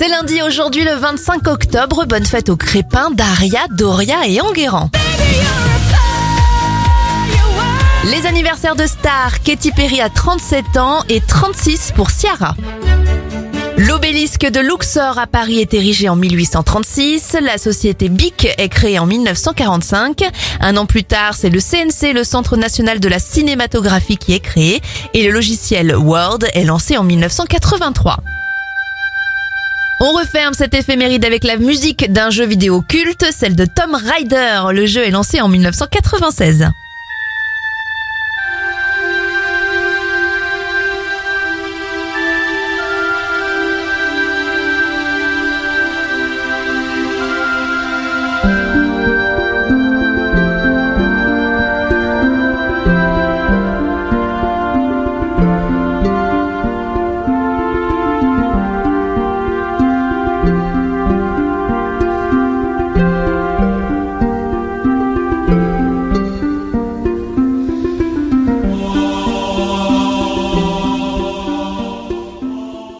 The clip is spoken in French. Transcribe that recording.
C'est lundi aujourd'hui le 25 octobre. Bonne fête aux Crépins, Daria, Doria et Enguerrand. Les anniversaires de stars, Katy Perry a 37 ans et 36 pour Ciara. L'obélisque de Luxor à Paris est érigé en 1836. La société BIC est créée en 1945. Un an plus tard, c'est le CNC, le Centre national de la cinématographie, qui est créé. Et le logiciel Word est lancé en 1983. On referme cette éphéméride avec la musique d'un jeu vidéo culte, celle de Tom Rider. Le jeu est lancé en 1996.